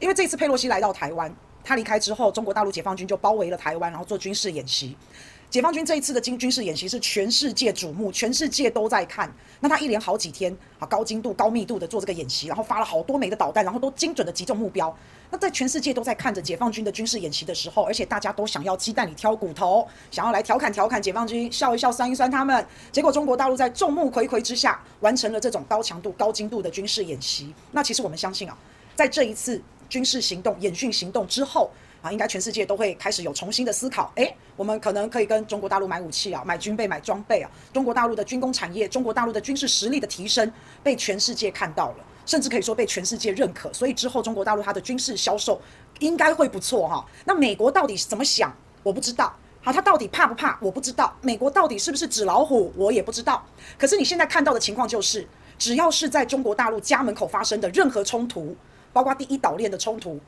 因为这次佩洛西来到台湾，他离开之后，中国大陆解放军就包围了台湾，然后做军事演习。解放军这一次的军军事演习是全世界瞩目，全世界都在看。那他一连好几天啊，高精度、高密度的做这个演习，然后发了好多枚的导弹，然后都精准的击中目标。那在全世界都在看着解放军的军事演习的时候，而且大家都想要鸡蛋里挑骨头，想要来调侃调侃解放军，笑一笑，酸一酸他们。结果中国大陆在众目睽睽之下完成了这种高强度、高精度的军事演习。那其实我们相信啊，在这一次军事行动、演训行动之后。啊，应该全世界都会开始有重新的思考。诶，我们可能可以跟中国大陆买武器啊，买军备、买装备啊。中国大陆的军工产业、中国大陆的军事实力的提升，被全世界看到了，甚至可以说被全世界认可。所以之后中国大陆它的军事销售应该会不错哈。那美国到底是怎么想？我不知道。好，他到底怕不怕？我不知道。美国到底是不是纸老虎？我也不知道。可是你现在看到的情况就是，只要是在中国大陆家门口发生的任何冲突，包括第一岛链的冲突。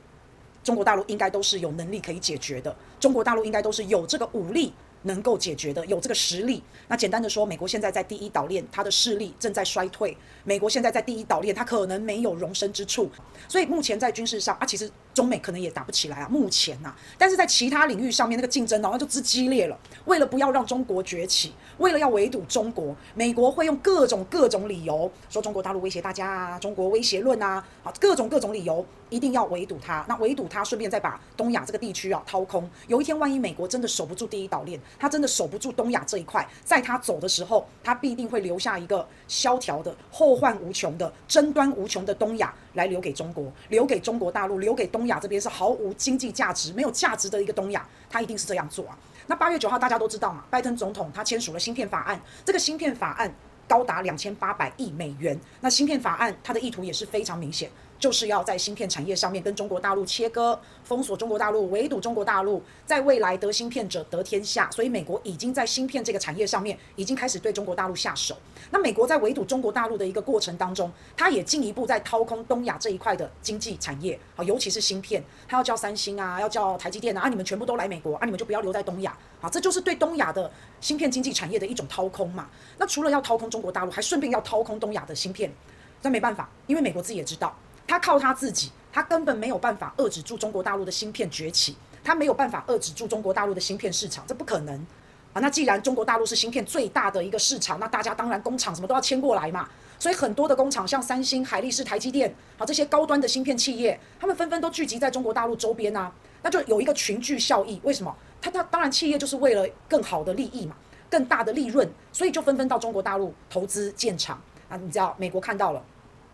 中国大陆应该都是有能力可以解决的，中国大陆应该都是有这个武力能够解决的，有这个实力。那简单的说，美国现在在第一岛链，它的势力正在衰退。美国现在在第一岛链，它可能没有容身之处。所以目前在军事上啊，其实中美可能也打不起来啊，目前呐、啊。但是在其他领域上面，那个竞争哦，那就之激烈了。为了不要让中国崛起，为了要围堵中国，美国会用各种各种理由说中国大陆威胁大家啊，中国威胁论啊，啊，各种各种理由一定要围堵它。那围堵它，顺便再把东亚这个地区啊掏空。有一天，万一美国真的守不住第一岛链，他真的守不住东亚这一块，在他走的时候，他必定会留下一个萧条的、后患无穷的、争端无穷的东亚来留给中国，留给中国大陆，留给东亚这边是毫无经济价值、没有价值的一个东亚，他一定是这样做啊。那八月九号大家都知道嘛，拜登总统他签署了芯片法案，这个芯片法案高达两千八百亿美元。那芯片法案它的意图也是非常明显。就是要在芯片产业上面跟中国大陆切割、封锁中国大陆、围堵中国大陆，在未来得芯片者得天下。所以美国已经在芯片这个产业上面已经开始对中国大陆下手。那美国在围堵中国大陆的一个过程当中，它也进一步在掏空东亚这一块的经济产业，好，尤其是芯片，它要叫三星啊，要叫台积电啊，啊，你们全部都来美国啊，你们就不要留在东亚啊，这就是对东亚的芯片经济产业的一种掏空嘛。那除了要掏空中国大陆，还顺便要掏空东亚的芯片，那没办法，因为美国自己也知道。他靠他自己，他根本没有办法遏制住中国大陆的芯片崛起，他没有办法遏制住中国大陆的芯片市场，这不可能啊！那既然中国大陆是芯片最大的一个市场，那大家当然工厂什么都要迁过来嘛。所以很多的工厂，像三星、海力士、台积电，好，这些高端的芯片企业，他们纷纷都聚集在中国大陆周边啊，那就有一个群聚效益。为什么？他他当然企业就是为了更好的利益嘛，更大的利润，所以就纷纷到中国大陆投资建厂啊。你知道美国看到了。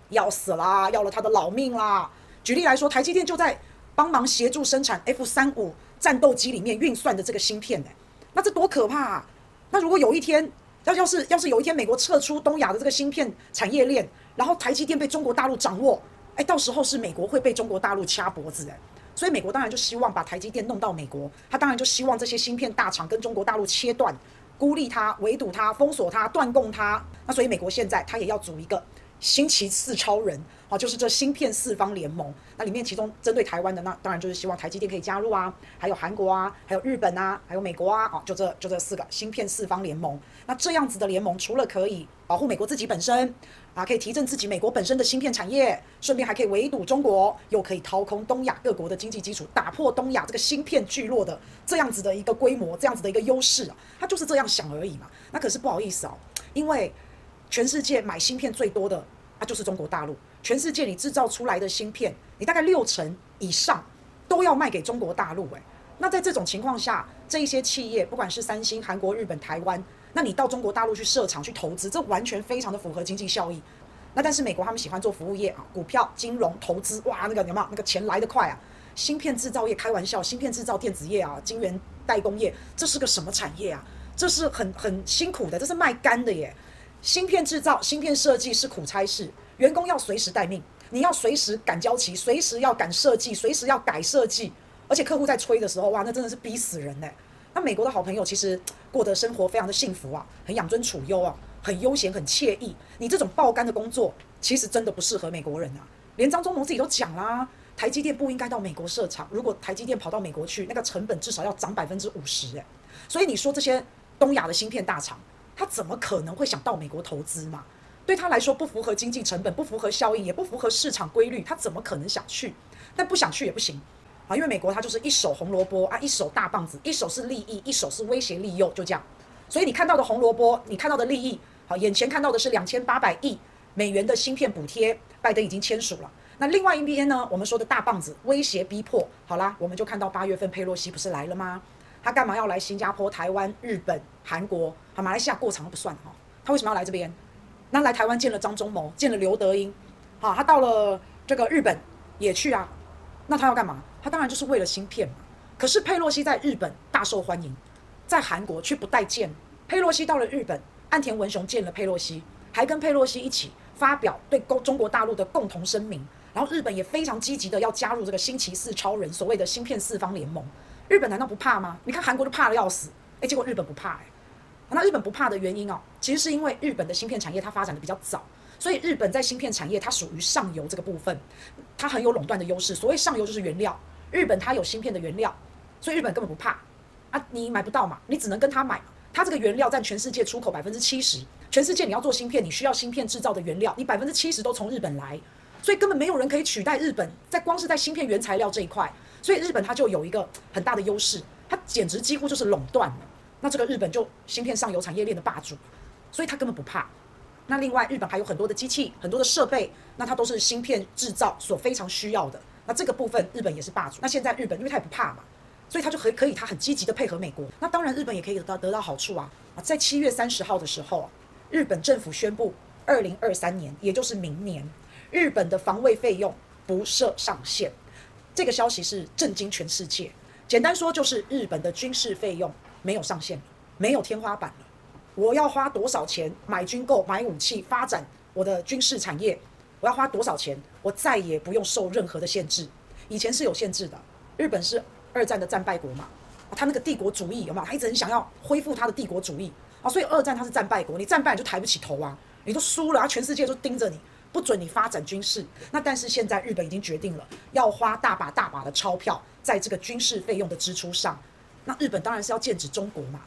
要死啦，要了他的老命啦！举例来说，台积电就在帮忙协助生产 F 三五战斗机里面运算的这个芯片呢，那这多可怕啊！那如果有一天，要要是要是有一天美国撤出东亚的这个芯片产业链，然后台积电被中国大陆掌握，哎，到时候是美国会被中国大陆掐脖子哎，所以美国当然就希望把台积电弄到美国，他当然就希望这些芯片大厂跟中国大陆切断，孤立它、围堵它、封锁它、断供它。那所以美国现在他也要组一个。星期四超人啊，就是这芯片四方联盟。那里面其中针对台湾的，那当然就是希望台积电可以加入啊，还有韩国啊，还有日本啊，还有美国啊，啊，就这就这四个芯片四方联盟。那这样子的联盟，除了可以保护美国自己本身啊，可以提振自己美国本身的芯片产业，顺便还可以围堵中国，又可以掏空东亚各国的经济基础，打破东亚这个芯片聚落的这样子的一个规模，这样子的一个优势啊，他就是这样想而已嘛。那可是不好意思哦，因为。全世界买芯片最多的啊，就是中国大陆。全世界你制造出来的芯片，你大概六成以上都要卖给中国大陆。诶，那在这种情况下，这一些企业，不管是三星、韩国、日本、台湾，那你到中国大陆去设厂去投资，这完全非常的符合经济效益。那但是美国他们喜欢做服务业啊，股票、金融投资，哇，那个有没有那个钱来得快啊？芯片制造业开玩笑，芯片制造电子业啊，晶圆代工业，这是个什么产业啊？这是很很辛苦的，这是卖干的耶。芯片制造、芯片设计是苦差事，员工要随时待命，你要随时赶交期，随时要赶设计，随时要改设计，而且客户在催的时候，哇，那真的是逼死人呢。那美国的好朋友其实过得生活非常的幸福啊，很养尊处优啊，很悠闲，很惬意。你这种爆肝的工作，其实真的不适合美国人啊。连张忠谋自己都讲啦，台积电不应该到美国设厂，如果台积电跑到美国去，那个成本至少要涨百分之五十哎。所以你说这些东亚的芯片大厂。他怎么可能会想到美国投资嘛？对他来说不符合经济成本，不符合效应，也不符合市场规律，他怎么可能想去？但不想去也不行啊，因为美国它就是一手红萝卜啊，一手大棒子，一手是利益，一手是威胁利诱，就这样。所以你看到的红萝卜，你看到的利益，好，眼前看到的是两千八百亿美元的芯片补贴，拜登已经签署了。那另外一边呢，我们说的大棒子威胁逼迫，好啦，我们就看到八月份佩洛西不是来了吗？他干嘛要来新加坡、台湾、日本、韩国？好，马来西亚过场都不算哈，他为什么要来这边？那来台湾见了张忠谋，见了刘德英，好，他到了这个日本也去啊。那他要干嘛？他当然就是为了芯片嘛。可是佩洛西在日本大受欢迎。在韩国却不待见，佩洛西到了日本，岸田文雄见了佩洛西，还跟佩洛西一起发表对中中国大陆的共同声明。然后日本也非常积极的要加入这个星期四超人所谓的芯片四方联盟。日本难道不怕吗？你看韩国都怕得要死，诶，结果日本不怕诶。那日本不怕的原因哦，其实是因为日本的芯片产业它发展的比较早，所以日本在芯片产业它属于上游这个部分，它很有垄断的优势。所谓上游就是原料，日本它有芯片的原料，所以日本根本不怕。啊，你买不到嘛？你只能跟他买。他这个原料占全世界出口百分之七十，全世界你要做芯片，你需要芯片制造的原料，你百分之七十都从日本来，所以根本没有人可以取代日本，在光是在芯片原材料这一块，所以日本它就有一个很大的优势，它简直几乎就是垄断了。那这个日本就芯片上游产业链的霸主，所以它根本不怕。那另外，日本还有很多的机器，很多的设备，那它都是芯片制造所非常需要的。那这个部分日本也是霸主。那现在日本因为它也不怕嘛。所以他就很可以，他很积极的配合美国。那当然，日本也可以得到得到好处啊！啊，在七月三十号的时候，日本政府宣布，二零二三年，也就是明年，日本的防卫费用不设上限。这个消息是震惊全世界。简单说，就是日本的军事费用没有上限，没有天花板了。我要花多少钱买军购、买武器、发展我的军事产业？我要花多少钱？我再也不用受任何的限制。以前是有限制的，日本是。二战的战败国嘛，他那个帝国主义有没有？他一直很想要恢复他的帝国主义啊，所以二战他是战败国，你战败你就抬不起头啊，你都输了，全世界都盯着你，不准你发展军事。那但是现在日本已经决定了，要花大把大把的钞票在这个军事费用的支出上。那日本当然是要剑指中国嘛。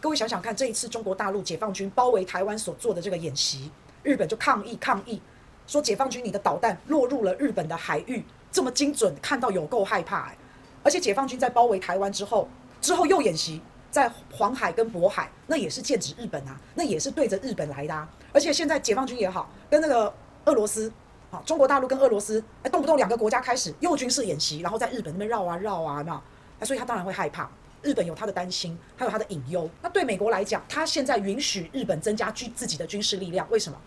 各位想想看，这一次中国大陆解放军包围台湾所做的这个演习，日本就抗议抗议，说解放军你的导弹落入了日本的海域，这么精准，看到有够害怕哎。而且解放军在包围台湾之后，之后又演习在黄海跟渤海，那也是剑指日本啊，那也是对着日本来的啊。而且现在解放军也好，跟那个俄罗斯，啊，中国大陆跟俄罗斯，哎，动不动两个国家开始又军事演习，然后在日本那边绕啊绕啊，那，那所以他当然会害怕。日本有他的担心，还有他的隐忧。那对美国来讲，他现在允许日本增加军自己的军事力量，为什么？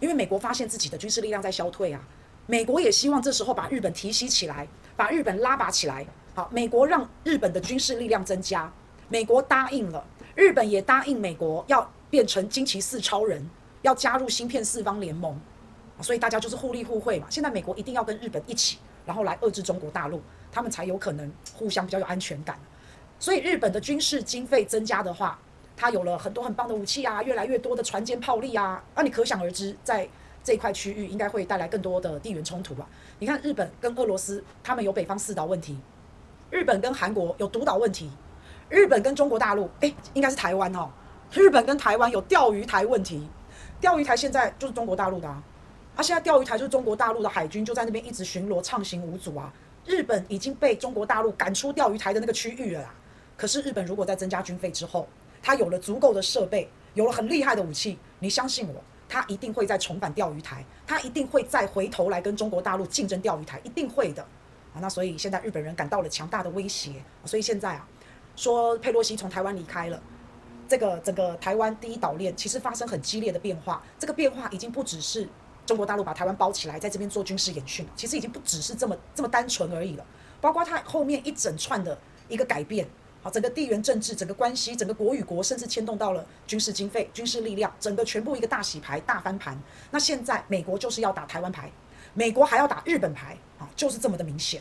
因为美国发现自己的军事力量在消退啊，美国也希望这时候把日本提携起来，把日本拉拔起来。好，美国让日本的军事力量增加，美国答应了，日本也答应美国要变成惊奇四超人，要加入芯片四方联盟，所以大家就是互利互惠嘛。现在美国一定要跟日本一起，然后来遏制中国大陆，他们才有可能互相比较有安全感。所以日本的军事经费增加的话，它有了很多很棒的武器啊，越来越多的船坚炮利啊，那你可想而知，在这一块区域应该会带来更多的地缘冲突吧？你看日本跟俄罗斯，他们有北方四岛问题。日本跟韩国有独岛问题，日本跟中国大陆，诶，应该是台湾哦。日本跟台湾有钓鱼台问题，钓鱼台现在就是中国大陆的啊，啊，现在钓鱼台就是中国大陆的海军就在那边一直巡逻，畅行无阻啊。日本已经被中国大陆赶出钓鱼台的那个区域了啦。可是日本如果在增加军费之后，他有了足够的设备，有了很厉害的武器，你相信我，他一定会再重返钓鱼台，他一定会再回头来跟中国大陆竞争钓鱼台，一定会的。啊，那所以现在日本人感到了强大的威胁，所以现在啊，说佩洛西从台湾离开了，这个整个台湾第一岛链其实发生很激烈的变化，这个变化已经不只是中国大陆把台湾包起来，在这边做军事演训，其实已经不只是这么这么单纯而已了，包括它后面一整串的一个改变，好，整个地缘政治、整个关系、整个国与国，甚至牵动到了军事经费、军事力量，整个全部一个大洗牌、大翻盘。那现在美国就是要打台湾牌。美国还要打日本牌啊，就是这么的明显。